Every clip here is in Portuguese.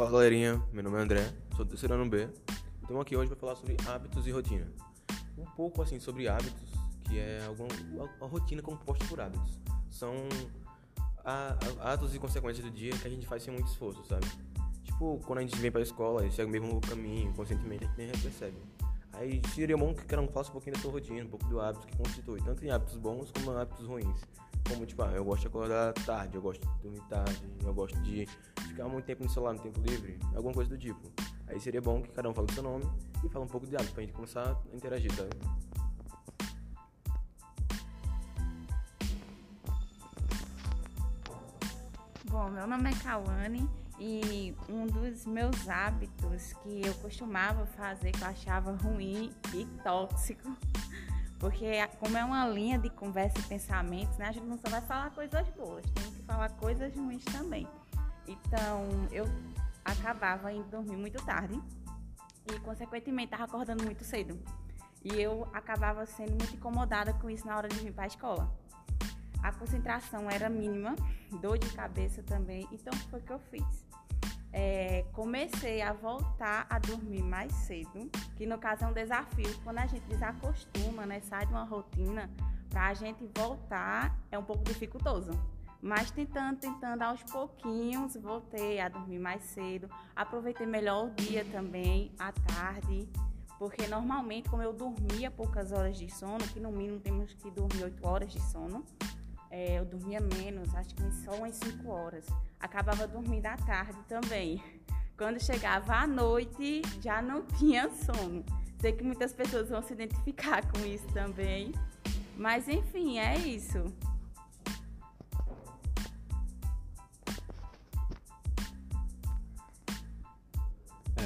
Fala galerinha, meu nome é André, sou do terceiro ano B. Estamos aqui hoje para falar sobre hábitos e rotina. Um pouco assim sobre hábitos, que é alguma, a rotina composta por hábitos. São a, a, atos e consequências do dia que a gente faz sem muito esforço, sabe? Tipo, quando a gente vem para a escola e segue o mesmo caminho, conscientemente, a gente nem percebe. Aí seria bom que cada um falasse um pouquinho da sua rotina, um pouco do hábito que constitui, tanto em hábitos bons como em hábitos ruins. Como, tipo, ah, eu gosto de acordar tarde, eu gosto de dormir tarde, eu gosto de ficar muito tempo no celular no tempo livre, alguma coisa do tipo. Aí seria bom que cada um fale o seu nome e fale um pouco de hábito pra gente começar a interagir, tá? Bom, meu nome é Kawane e um dos meus hábitos que eu costumava fazer que eu achava ruim e tóxico porque como é uma linha de conversa e pensamentos, né? A gente não só vai falar coisas boas, tem que falar coisas ruins também. Então, eu acabava indo dormir muito tarde e, consequentemente, estava acordando muito cedo. E eu acabava sendo muito incomodada com isso na hora de vir para a escola. A concentração era mínima, dor de cabeça também, então foi o que eu fiz é, comecei a voltar a dormir mais cedo, que no caso é um desafio. Quando a gente desacostuma, né, sai de uma rotina, para a gente voltar é um pouco dificultoso. Mas tentando, tentando aos pouquinhos, voltei a dormir mais cedo. Aproveitei melhor o dia também, à tarde, porque normalmente, como eu dormia poucas horas de sono, que no mínimo temos que dormir 8 horas de sono, é, eu dormia menos, acho que só umas 5 horas. Acabava dormindo à tarde também. Quando chegava à noite, já não tinha sono. Sei que muitas pessoas vão se identificar com isso também. Mas enfim, é isso.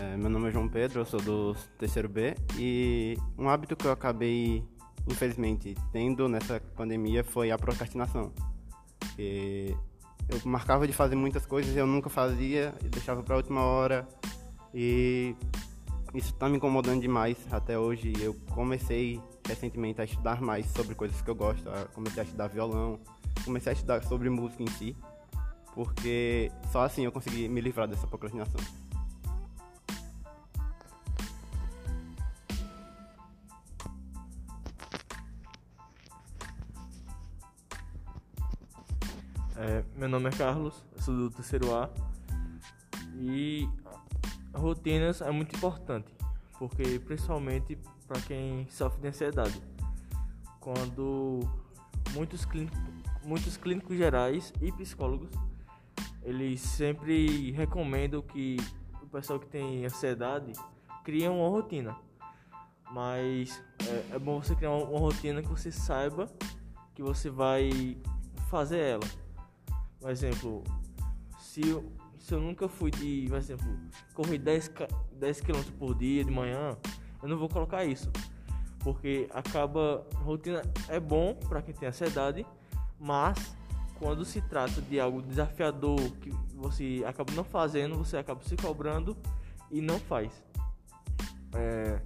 É, meu nome é João Pedro, eu sou do terceiro B e um hábito que eu acabei infelizmente, tendo nessa pandemia foi a procrastinação. E eu marcava de fazer muitas coisas e eu nunca fazia, e deixava para a última hora. E isso está me incomodando demais até hoje. Eu comecei recentemente a estudar mais sobre coisas que eu gosto. Comecei a estudar violão, comecei a estudar sobre música em si, porque só assim eu consegui me livrar dessa procrastinação. É, meu nome é Carlos, sou do terceiro A e rotinas é muito importante, porque principalmente para quem sofre de ansiedade. Quando muitos clínicos, muitos clínicos gerais e psicólogos eles sempre recomendam que o pessoal que tem ansiedade crie uma rotina. Mas é, é bom você criar uma, uma rotina que você saiba que você vai fazer ela. Por exemplo, se eu, se eu nunca fui de, por exemplo, correr 10, 10 km por dia de manhã, eu não vou colocar isso. Porque acaba. Rotina é bom para quem tem ansiedade, mas quando se trata de algo desafiador que você acaba não fazendo, você acaba se cobrando e não faz. É,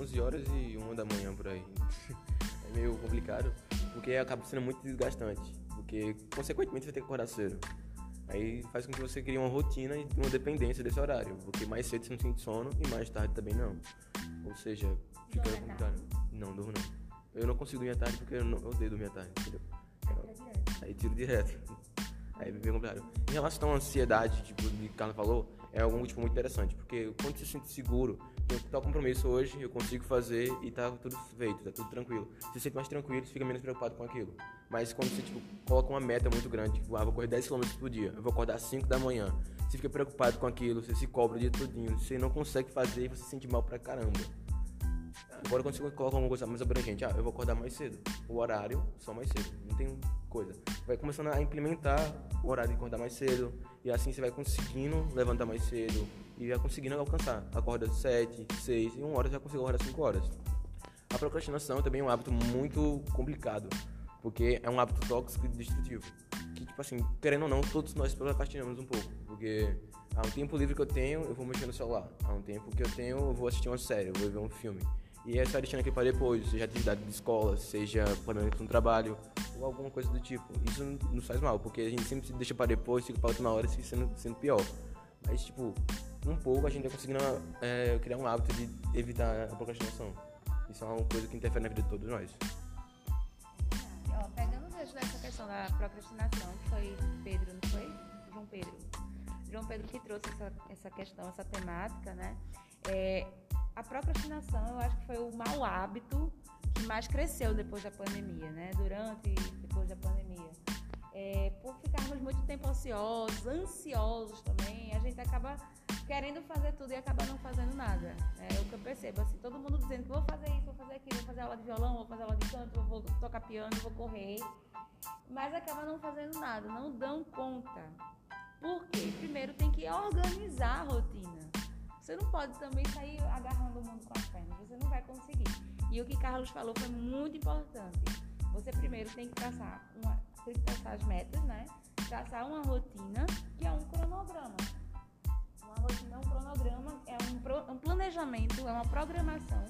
11 horas e 1 da manhã por aí. é meio complicado, porque acaba sendo muito desgastante. Porque, consequentemente, você tem que acordar cedo. Aí faz com que você crie uma rotina e uma dependência desse horário. Porque mais cedo você não sente sono e mais tarde também não. Ou seja, fica complicado. Não, durmo não. Eu não consigo dormir à tarde porque eu, não, eu odeio dormir à tarde, entendeu? Aí tiro direto. Aí é bem complicado. Em relação à ansiedade, tipo, de que Carla falou, é algo tipo, muito interessante. Porque quando você se sente seguro, eu tô compromisso hoje, eu consigo fazer e tá tudo feito, tá tudo tranquilo. Você se sente mais tranquilo, você fica menos preocupado com aquilo. Mas quando você, tipo, coloca uma meta muito grande, tipo, ah, vou correr 10 km por dia, eu vou acordar às 5 da manhã. Você fica preocupado com aquilo, você se cobra o dia todinho, você não consegue fazer e você se sente mal pra caramba. Agora quando você coloca alguma coisa mais abrangente, ah, eu vou acordar mais cedo. O horário, só mais cedo. Não tem coisa. Vai começando a implementar o horário de acordar mais cedo, e assim você vai conseguindo levantar mais cedo, e vai conseguindo alcançar. Acorda 7, 6, e 1 hora já consegue acordar 5 horas. A procrastinação também é um hábito muito complicado, porque é um hábito tóxico e destrutivo. Que, tipo assim, querendo ou não, todos nós procrastinamos um pouco, porque há um tempo livre que eu tenho, eu vou mexer no celular. Há um tempo que eu tenho, eu vou assistir uma série, eu vou ver um filme. E essa deixando aqui para depois, seja atividade de escola, seja planejamento no trabalho, ou alguma coisa do tipo. Isso nos faz mal, porque a gente sempre deixa para depois, fica para última hora, fica sendo, sendo pior. Mas, tipo, um pouco a gente está conseguindo é, criar um hábito de evitar a procrastinação. Isso é uma coisa que interfere na vida de todos nós. Ó, pegando o gancho questão da procrastinação, que foi Pedro, não foi? João Pedro. João Pedro que trouxe essa, essa questão, essa temática, né? É, a procrastinação, eu acho que foi o mau hábito que mais cresceu depois da pandemia, né? Durante e depois da pandemia. É, por ficarmos muito tempo ociosos, ansiosos também, a gente acaba querendo fazer tudo e acaba não fazendo nada. É o que eu percebo, assim, todo mundo dizendo que vou fazer isso, vou fazer aquilo, vou fazer aula de violão, vou fazer aula de canto, vou tocar piano, vou correr, mas acaba não fazendo nada, não dão conta. Por quê? Primeiro tem que organizar a. Você não pode também sair agarrando o mundo com as pernas, você não vai conseguir. E o que Carlos falou foi muito importante. Você primeiro tem que traçar, uma, tem que traçar as metas, né? Traçar uma rotina que é um cronograma. Uma rotina é um cronograma, é um, pro, um planejamento, é uma programação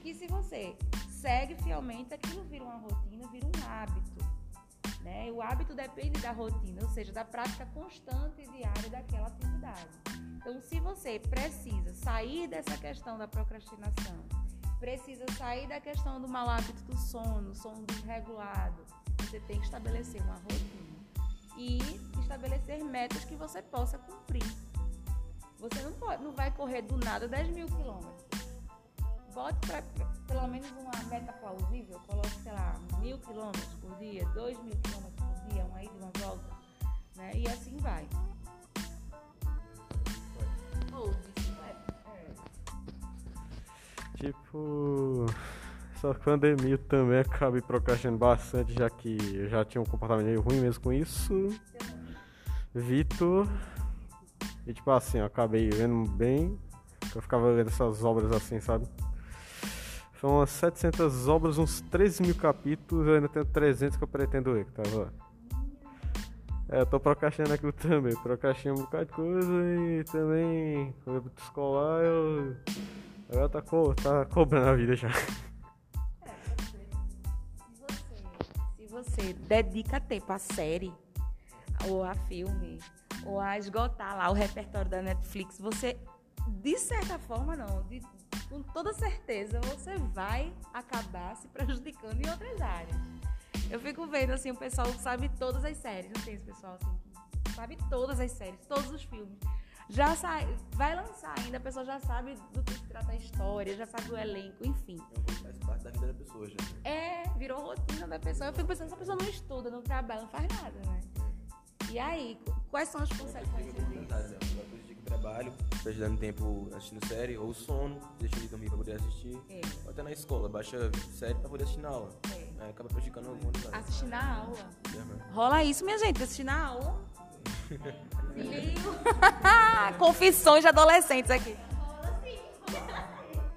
que se você segue fielmente, aquilo vira uma rotina, vira um hábito. Né? O hábito depende da rotina, ou seja, da prática constante e diária daquela atividade. Então, se você precisa sair dessa questão da procrastinação, precisa sair da questão do mau hábito do sono, sono desregulado, você tem que estabelecer uma rotina e estabelecer metas que você possa cumprir. Você não, pode, não vai correr do nada 10 mil quilômetros. Bote pra, pra, pelo menos uma meta plausível, coloque, sei lá, mil quilômetros por dia, dois mil quilômetros por dia, uma ida e uma volta, né? E assim vai. Ou bicicleta. Tipo, essa pandemia também acabei procrastinando bastante, já que eu já tinha um comportamento meio ruim mesmo com isso. Vitor. E tipo assim, eu acabei vendo bem. Eu ficava vendo essas obras assim, sabe? São umas 700 obras, uns 13 mil capítulos. Eu ainda tenho 300 que eu pretendo ler, que tava. É, eu tô procrastinando aquilo também. Procrastinando um bocado de coisa e também, quando eu escolar, eu. Agora tá, co tá cobrando a vida já. Se você, se você dedica tempo à série, ou a filme, ou a esgotar lá o repertório da Netflix, você, de certa forma, não, de, com toda certeza, você vai acabar se prejudicando em outras áreas. Eu fico vendo, assim, o pessoal sabe todas as séries, não tem esse pessoal, assim, que sabe todas as séries, todos os filmes. Já sai, vai lançar ainda, a pessoa já sabe do que se trata a história, já sabe o elenco, enfim. Faz parte da vida da pessoa já. É, virou rotina da pessoa. Eu fico pensando, essa pessoa não estuda, não trabalha, não faz nada, né? E aí, quais são as consequências disso? Trabalho, perdendo tempo assistindo série, ou sono, deixa de dormir pra poder assistir. É. Ou até na escola, baixa série pra poder assistir na aula. É. Aí acaba prejudicando alguma coisa. Assistir na aula. Uhum. Rola isso, minha gente, assistir na aula. Confissões de adolescentes aqui.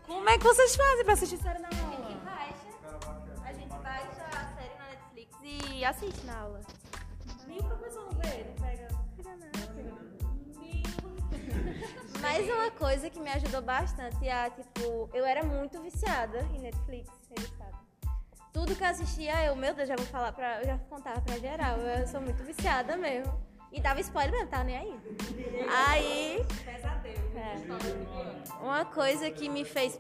Como é que vocês fazem pra assistir série na aula? a gente baixa a série na Netflix e assiste na aula. Mas uma coisa que me ajudou bastante é, tipo, eu era muito viciada em Netflix, ele sabe. Tudo que eu assistia, eu, meu Deus, já vou falar pra. Eu já contava pra geral. Eu sou muito viciada mesmo. E dava spoiler mesmo, tá nem aí. Aí. É. Uma coisa que me fez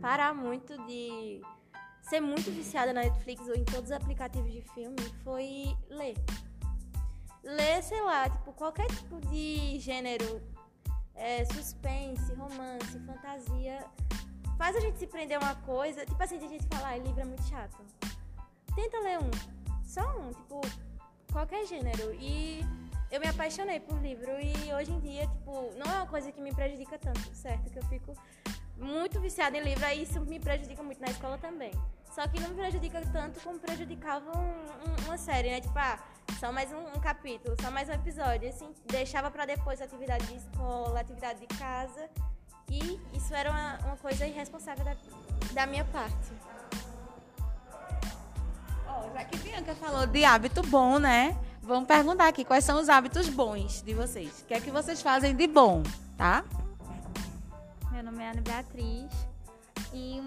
parar muito de ser muito viciada na Netflix ou em todos os aplicativos de filme foi ler. Ler, sei lá, tipo, qualquer tipo de gênero, é, suspense, romance, fantasia, faz a gente se prender a uma coisa. Tipo assim, de gente falar, ah, livro é muito chato. Tenta ler um. Só um, tipo, qualquer gênero. E eu me apaixonei por livro e hoje em dia, tipo, não é uma coisa que me prejudica tanto, certo? Que eu fico muito viciada em livro, aí isso me prejudica muito na escola também. Só que não me prejudica tanto como prejudicava um- um- uma série, né? Tipo, ah, só mais um, um capítulo, só mais um episódio. Assim, deixava pra depois a atividade de escola, a atividade de casa. E isso era uma, uma coisa irresponsável da, da minha parte. Ó, já que Bianca falou de hábito bom, né? Vamos perguntar aqui quais são os hábitos bons de vocês. O que é que vocês fazem de bom, tá? Meu nome é Ana Beatriz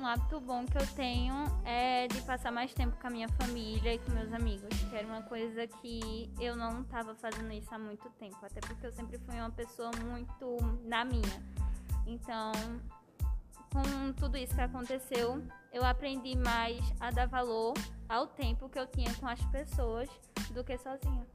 um hábito bom que eu tenho é de passar mais tempo com a minha família e com meus amigos, que era uma coisa que eu não estava fazendo isso há muito tempo, até porque eu sempre fui uma pessoa muito na minha. Então, com tudo isso que aconteceu, eu aprendi mais a dar valor ao tempo que eu tinha com as pessoas do que sozinha.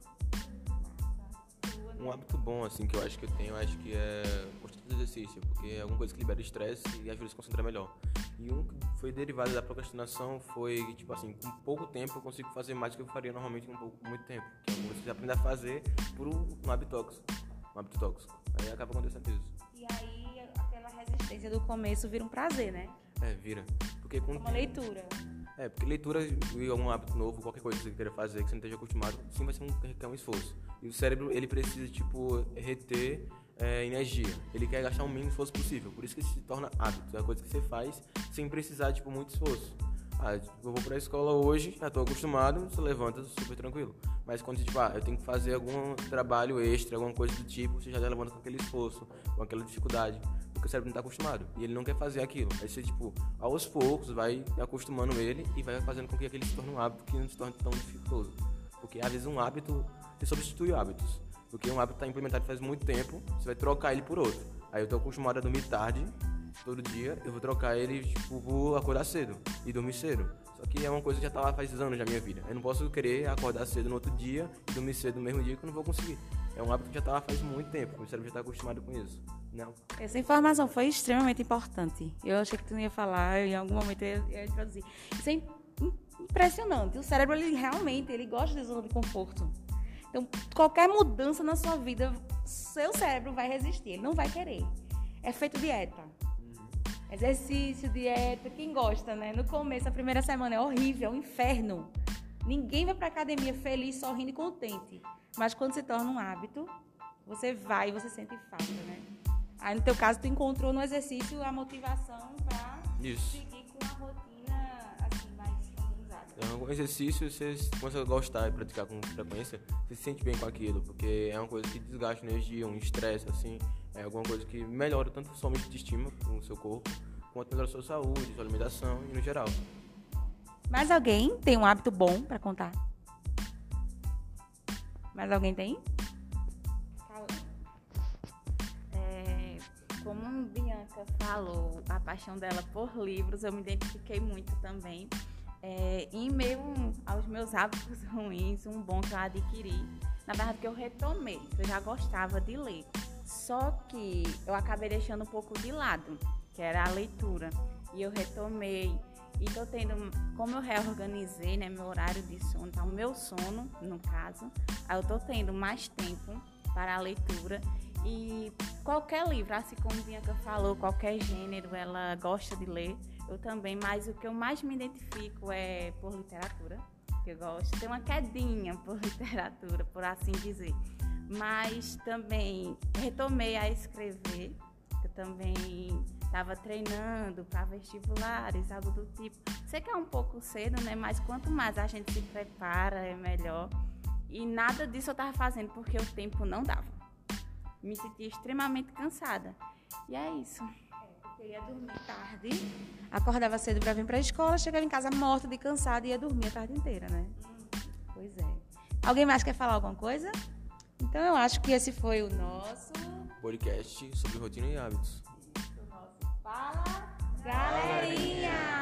Um hábito bom, assim, que eu acho que eu tenho, acho que é constante exercício, porque é alguma coisa que libera estresse e ajuda a se concentrar melhor. E um que foi derivado da procrastinação foi, que, tipo assim, com pouco tempo eu consigo fazer mais do que eu faria normalmente com pouco, muito tempo. Que é coisa que você aprende a fazer por um, hábito tóxico. Um hábito tóxico. Aí acaba acontecendo isso. E aí aquela resistência do começo vira um prazer, né? É, vira. Porque com o Uma leitura. É, porque leitura e algum hábito novo, qualquer coisa que você queira fazer, que você não esteja acostumado, sim vai ser um, requer um esforço. E o cérebro, ele precisa, tipo, reter é, energia. Ele quer gastar o mínimo esforço possível. Por isso que se torna hábito. É uma coisa que você faz sem precisar, tipo, muito esforço. Ah, tipo, eu vou pra escola hoje, já tô acostumado, você levanta super tranquilo. Mas quando você, tipo, ah, eu tenho que fazer algum trabalho extra, alguma coisa do tipo, você já levanta com aquele esforço, com aquela dificuldade. Porque o cérebro não tá acostumado. E ele não quer fazer aquilo. Aí você, tipo, aos poucos, vai acostumando ele e vai fazendo com que aquele se torne um hábito que não se torne tão dificultoso. Porque às vezes um hábito, você substitui hábitos. Porque um hábito está implementado faz muito tempo, você vai trocar ele por outro. Aí eu tô acostumado a dormir tarde, todo dia, eu vou trocar ele, tipo, por acordar cedo e dormir cedo. Só que é uma coisa que já tá lá faz anos na minha vida. Eu não posso querer acordar cedo no outro dia e dormir cedo no mesmo dia que eu não vou conseguir. É um hábito que já tá lá faz muito tempo, meu cérebro já tá acostumado com isso. Não. Essa informação foi extremamente importante. Eu achei que tu não ia falar, em algum momento eu ia, ia introduzir. Isso é im- im- impressionante. O cérebro, ele realmente, ele gosta de zona de conforto. Então, qualquer mudança na sua vida, seu cérebro vai resistir, ele não vai querer. É feito dieta. Exercício, dieta, quem gosta, né? No começo, a primeira semana é horrível, é um inferno. Ninguém vai pra academia feliz, sorrindo e contente. Mas quando se torna um hábito, você vai e você sente falta, né? Aí no teu caso, tu encontrou no exercício a motivação pra Isso. seguir com a rotina um exercício, você começa a gostar e praticar com frequência, você se sente bem com aquilo, porque é uma coisa que desgasta energia, um estresse, assim, é alguma coisa que melhora tanto sua autoestima com o seu corpo, quanto melhora a sua saúde, sua alimentação e no geral. Mais alguém tem um hábito bom pra contar? Mais alguém tem? É, como a Bianca falou, a paixão dela por livros, eu me identifiquei muito também. É, em meio aos meus hábitos ruins, um bom que eu adquiri, na verdade que eu retomei, eu já gostava de ler. Só que eu acabei deixando um pouco de lado, que era a leitura. E eu retomei. E tô tendo, como eu reorganizei, né, meu horário de sono, tá, o meu sono, no caso, aí eu tô tendo mais tempo para a leitura e qualquer livro, assim como Bianca falou, qualquer gênero ela gosta de ler, eu também, mas o que eu mais me identifico é por literatura, que eu gosto, tem uma quedinha por literatura, por assim dizer. Mas também retomei a escrever, eu também estava treinando para vestibulares, algo do tipo. Sei que é um pouco cedo, né? Mas quanto mais a gente se prepara, é melhor. E nada disso eu estava fazendo porque o tempo não dava. Me sentia extremamente cansada. E é isso. Eu ia dormir tarde, acordava cedo pra vir pra escola, chegava em casa morta de cansada e ia dormir a tarde inteira, né? Pois é. Alguém mais quer falar alguma coisa? Então eu acho que esse foi o nosso. Podcast sobre rotina e hábitos. Fala, galerinha!